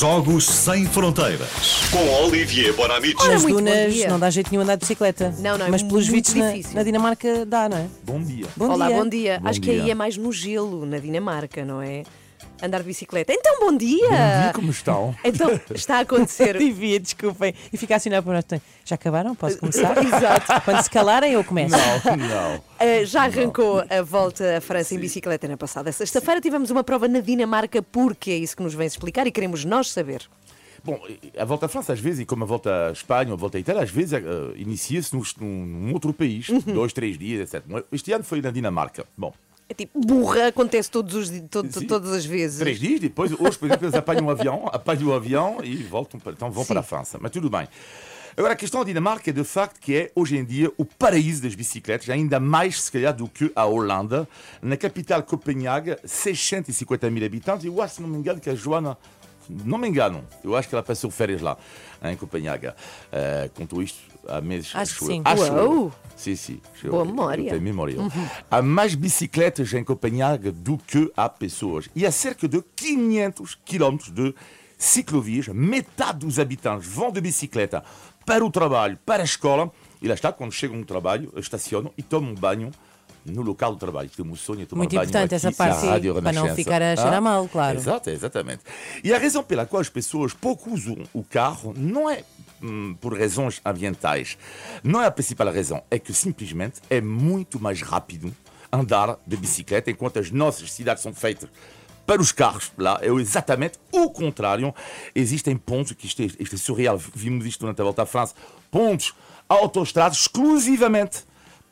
Jogos Sem Fronteiras. Com Olivier Bonamici. Ora, Nas muito bom dunas dia. não dá jeito nenhum andar de bicicleta. Não, não, é Mas pelos muito vistos na, difícil. na Dinamarca dá, não é? Bom dia. Bom Olá, dia. bom dia. Bom Acho que dia. aí é mais no gelo, na Dinamarca, não é? Andar de bicicleta. Então, bom dia! Bom dia, como estão? Então, está a acontecer. Devia, desculpem. E ficar assim na nós. Já acabaram? Posso começar? Exato. Quando se calarem, eu começo. Não, não. Uh, já arrancou a volta à França em bicicleta na passada sexta-feira. Tivemos uma prova na Dinamarca, porque é isso que nos vem explicar e queremos nós saber. Bom, a volta à França, às vezes, e como a volta à Espanha ou a volta à Itália, às vezes eh, inicia-se num, num outro país, dois, três dias, etc. Este ano foi na Dinamarca. Bom, É tipo, burra, acontece todos os, di- to- Sim. todas as vezes. três dias depois, hoje, por exemplo, eles apanham um avião, apanham o avião e voltam para, então vão Sim. para a França. Mas tudo bem. Agora, a questão da Dinamarca é de facto que é, hoje em dia, o paraíso das bicicletas, ainda mais, se calhar, do que a Holanda. Na capital, Copenhague, 650 mil habitantes. Eu acho, se não me engano, que a Joana não me engano, eu acho que ela passou férias lá, em Copenhague. Uh, contou isto há meses. Acho que eu. sim. Acho eu. Sim, sim. Eu- Boa eu memória. tenho memória. Há mais bicicletas em Copenhague do que há pessoas. E há cerca de 500 quilómetros de ciclovias. Metade dos habitantes vão de bicicleta para o trabalho, para a escola. E lá está, quando chegam no trabalho, estacionam e tomam banho no local do trabalho. Isto é um sonho, é tomar Muito banho importante essa parte, Rádio para não ficar a cheirar Ah, mal, claro. Exato, exatamente. E a razão pela qual as pessoas pouco usam o carro não é hum, por razões ambientais. Não é a principal razão. É que simplesmente é muito mais rápido andar de bicicleta enquanto as nossas cidades são feitas para os carros. Lá é exatamente o contrário. Existem pontos, que isto é, isto é surreal, vimos isto durante a volta à França, pontos autoestrados exclusivamente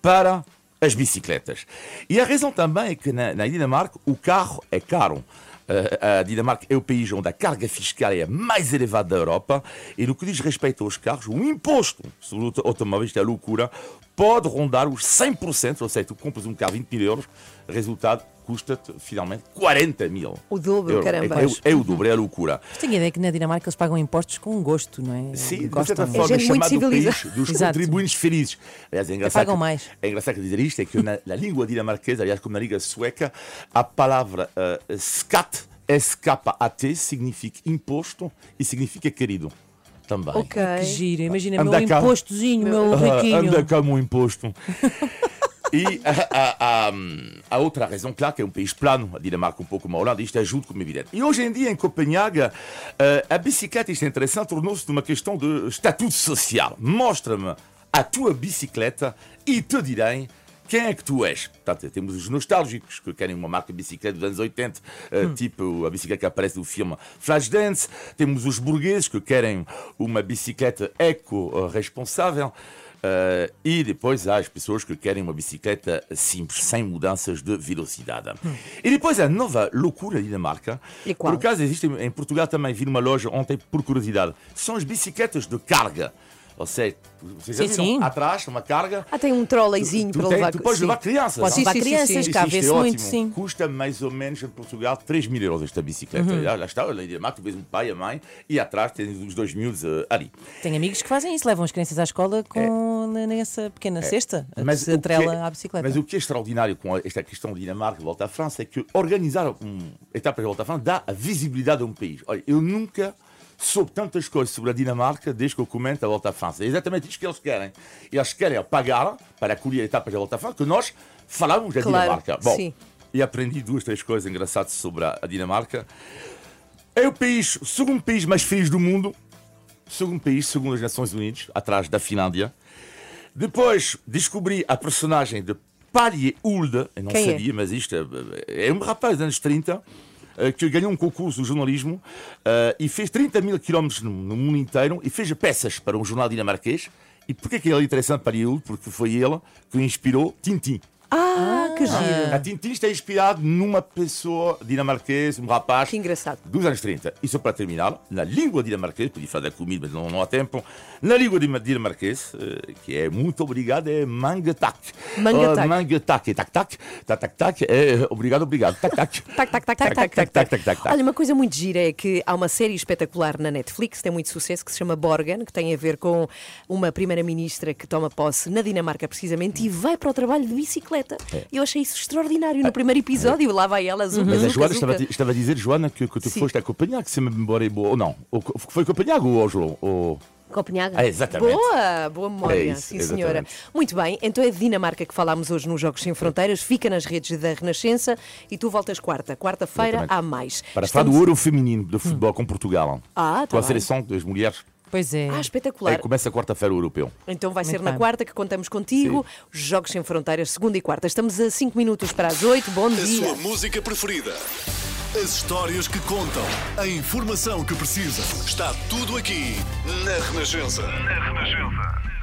para as bicicletas. E a razão também é que na, na Dinamarca o carro é caro. Eh, a Dinamarca é o país onde a carga fiscal é a mais elevada da Europa e no que diz respeito aos carros, o imposto sobre o automóvel, isto é loucura, pode rondar os 100%, ou seja, tu compras um carro 20 mil euros, resultado custa-te finalmente 40 mil. O dobro, euros. caramba. É, é o dobro, é a loucura. Mas tenho a ideia que na Dinamarca eles pagam impostos com gosto, não é? Sim, de Gostam. certa forma, é gente muito chamado o país dos Exato. contribuintes felizes. Aliás, é engraçado, pagam que- mais. é engraçado dizer isto, é que na, na língua dinamarquesa, aliás, como na língua sueca, a palavra uh, skatt, S-K-A-T, significa imposto e significa querido. Também. Ok. Que giro, imagina, Anda meu cá. impostozinho, meu Ah, riquinho. anda cá, meu imposto. E a, a- a- a outra razão, claro, que é um país plano, a Dinamarca um pouco como a Holanda, isto ajuda como evidente. E hoje em dia, em Copenhague, eh, a bicicleta, isto é interessante, tornou-se uma questão de estatuto social. Mostra-me a tua bicicleta e te direi quem é que tu és. Portanto, temos os nostálgicos que querem uma marca de bicicleta dos anos 80, eh, tipo a bicicleta que aparece no filme Flashdance. Temos os burgueses que querem uma bicicleta eco-responsável. Eh, e depois há as pessoas que querem uma bicicleta simples, sem mudanças de velocidade. E depois a nova loucura da Dinamarca. E qual? Por acaso existe em Portugal também, vi numa loja ontem por curiosidade. São as bicicletas de carga. Ou seja, vocês já Sim, sim. Atrás, uma carga. Ah, tem um trolleyzinho para tem- levar. tu podes levar crianças. Pode levar crianças, sim. Cá é vê-se muito, sim. Custa mais ou menos em Portugal 3 mil euros esta bicicleta. Uhum. Já, lá está, na Dinamarca, tu vês um pai, a mãe, e atrás tens os 2 mil eh, ali. Tenho amigos que fazem isso, levam as crianças à escola com nessa pequena cesta, a Mas se atrela é- à bicicleta. Mas o que é extraordinário com esta questão de Dinamarca, volta à França, é que organizar um etapa de volta à França dá a visibilidade a um país. Olha, eu nunca soube tantas coisas sobre a Dinamarca desde que eu comento a volta à França. É exatamente isto que eles querem. Eles querem pagar para acolher etapas da volta à França que nós falamos da Claro, Dinamarca. Bom, sim. e aprendi duas, três coisas engraçadas sobre a, Dinamarca. É o país, segundo país mais feliz do mundo. Segundo país, segundo as Nações Unidas, atrás da Finlândia. Depois descobri a personagem de Palje Ulde, eu não Quem é? sabia, mas isto é, é um rapaz dos anos 30 eh, que ganhou um concurso de jornalismo eh, e fez 30 mil quilómetros no, no mundo inteiro e fez peças para um jornal dinamarquês. E porquê que ele é interessante para ele? Porque foi ele que inspirou Tintin. Ah, ah, que giro! A Tintin está inspirado numa pessoa dinamarquesa, um rapaz. Que engraçado. Dos anos 30. E só para terminar, na língua dinamarquesa, podia falar comida, mas não, não há tempo. Na língua dinamarquesa, eh, que é muito obrigado, é mangatak. Mangatak. Ah, uh, mangatak. É tac-tac. Tac-tac-tac. Tá, é eh, obrigado, obrigado. Tac-tac. Tac-tac-tac. Olha, uma coisa muito gira é que há uma série espetacular na Netflix, tem muito sucesso, que se chama Borgen, que tem a ver com uma primeira-ministra que toma posse na Dinamarca, precisamente, e vai para o trabalho de bicicleta bicicleta. E eu achei isso extraordinário. No primeiro episódio, lá vai ela, zuca, Mas a Joana zuca. estava, a- estava a dizer, Joana, que, que tu Sim. foste a Copenhague, se me memória é boa. Ou não? Ou, foi Copenhague ou Oslo? Ou... Copenhague. Ah, exatamente. Boa, boa memória, É isso, sim senhora. exatamente. Muito bem, então é de Dinamarca que falámos hoje nos Jogos Sem Fronteiras, fica nas redes da Renascença e tu voltas quarta. Quarta-feira há mais. Para falar do Estamos- ouro feminino de futebol com Portugal. Ah, tá com a bem. seleção das mulheres. Pois é. Ah, espetacular. É, começa quarta-feira o europeu. Então vai ser Muito na bem. quarta que contamos contigo. Jogos Sem Fronteiras, segunda e quarta. Estamos a 5 minutos para as 8. Bom A dia. sua música preferida. As histórias que contam. A informação que precisa. Está tudo aqui na Renascença. Na Renascença.